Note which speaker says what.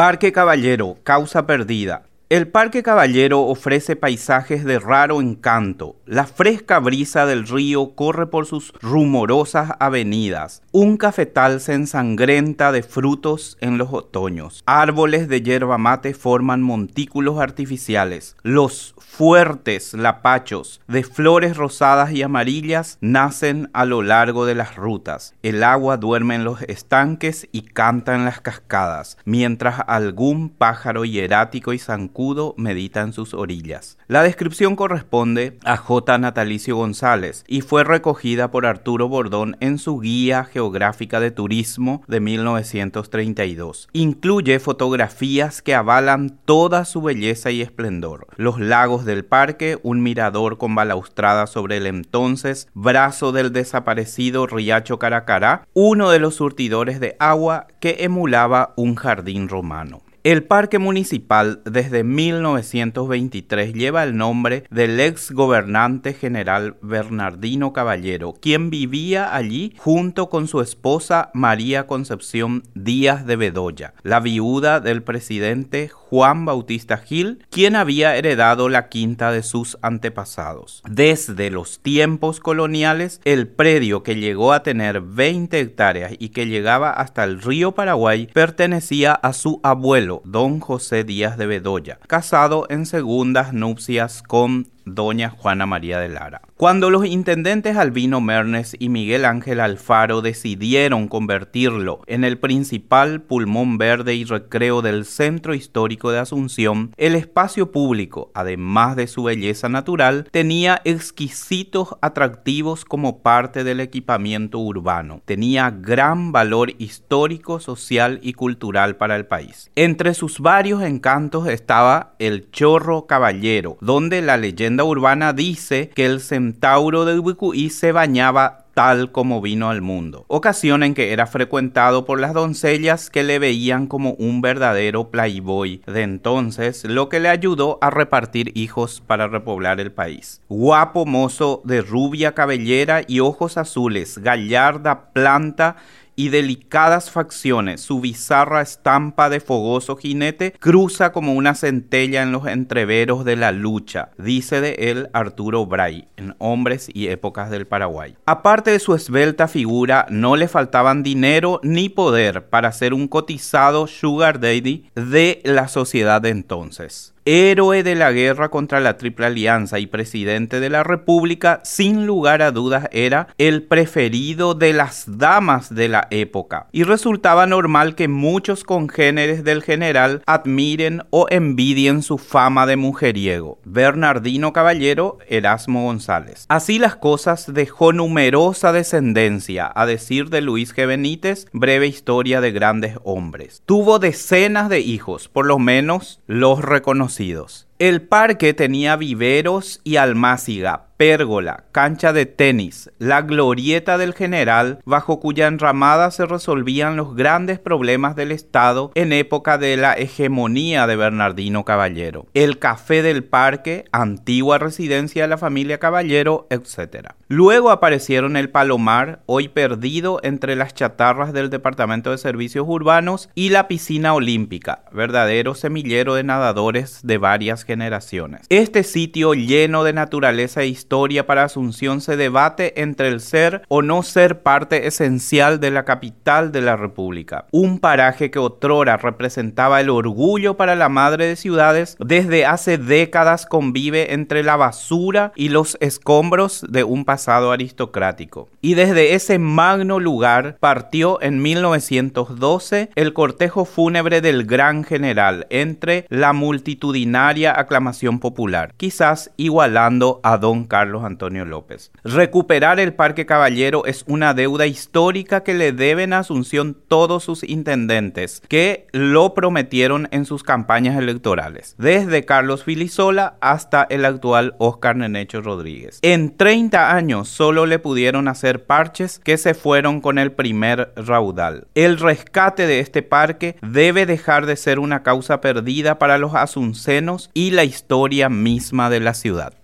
Speaker 1: Parque Caballero, causa perdida. El Parque Caballero ofrece paisajes de raro encanto. La fresca brisa del río corre por sus rumorosas avenidas. Un cafetal se ensangrenta de frutos en los otoños. Árboles de yerba mate forman montículos artificiales. Los fuertes lapachos de flores rosadas y amarillas nacen a lo largo de las rutas. El agua duerme en los estanques y canta en las cascadas, mientras algún pájaro hierático y zancudo medita en sus orillas. La descripción corresponde a J. Natalicio González y fue recogida por Arturo Bordón en su Guía Geográfica de Turismo de 1932. Incluye fotografías que avalan toda su belleza y esplendor. Los lagos del parque, un mirador con balaustrada sobre el entonces brazo del desaparecido Riacho Caracará, uno de los surtidores de agua que emulaba un jardín romano. El parque municipal desde 1923 lleva el nombre del ex gobernante general Bernardino Caballero, quien vivía allí junto con su esposa María Concepción Díaz de Bedoya, la viuda del presidente Juan Bautista Gil, quien había heredado la quinta de sus antepasados. Desde los tiempos coloniales, el predio que llegó a tener 20 hectáreas y que llegaba hasta el río Paraguay pertenecía a su abuelo, don José Díaz de Bedoya, casado en segundas nupcias con doña Juana María de Lara. Cuando los intendentes Albino Mernes y Miguel Ángel Alfaro decidieron convertirlo en el principal pulmón verde y recreo del centro histórico de Asunción, el espacio público, además de su belleza natural, tenía exquisitos atractivos como parte del equipamiento urbano. Tenía gran valor histórico, social y cultural para el país. Entre sus varios encantos estaba el Chorro Caballero, donde la leyenda urbana dice que el centauro de Ubicuí se bañaba tal como vino al mundo, ocasión en que era frecuentado por las doncellas que le veían como un verdadero playboy de entonces, lo que le ayudó a repartir hijos para repoblar el país. Guapo mozo de rubia cabellera y ojos azules, gallarda planta y delicadas facciones, su bizarra estampa de fogoso jinete cruza como una centella en los entreveros de la lucha, dice de él Arturo Bray, en Hombres y Épocas del Paraguay. Aparte de su esbelta figura, no le faltaban dinero ni poder para ser un cotizado sugar daddy de la sociedad de entonces héroe de la guerra contra la Triple Alianza y presidente de la República, sin lugar a dudas era el preferido de las damas de la época. Y resultaba normal que muchos congéneres del general admiren o envidien su fama de mujeriego. Bernardino Caballero, Erasmo González. Así las cosas dejó numerosa descendencia, a decir de Luis G. Benítez, breve historia de grandes hombres. Tuvo decenas de hijos, por lo menos los reconocidos conocidos el parque tenía viveros y almáciga, pérgola, cancha de tenis, la glorieta del general, bajo cuya enramada se resolvían los grandes problemas del Estado en época de la hegemonía de Bernardino Caballero, el café del parque, antigua residencia de la familia Caballero, etc. Luego aparecieron el Palomar, hoy perdido entre las chatarras del Departamento de Servicios Urbanos, y la piscina olímpica, verdadero semillero de nadadores de varias Este sitio lleno de naturaleza e historia para Asunción se debate entre el ser o no ser parte esencial de la capital de la República. Un paraje que otrora representaba el orgullo para la madre de ciudades, desde hace décadas convive entre la basura y los escombros de un pasado aristocrático. Y desde ese magno lugar partió en 1912 el cortejo fúnebre del gran general entre la multitudinaria aclamación popular, quizás igualando a don Carlos Antonio López. Recuperar el Parque Caballero es una deuda histórica que le deben a Asunción todos sus intendentes, que lo prometieron en sus campañas electorales, desde Carlos Filisola hasta el actual Oscar Nenecho Rodríguez. En 30 años solo le pudieron hacer parches que se fueron con el primer raudal. El rescate de este parque debe dejar de ser una causa perdida para los asuncenos la historia misma de la ciudad.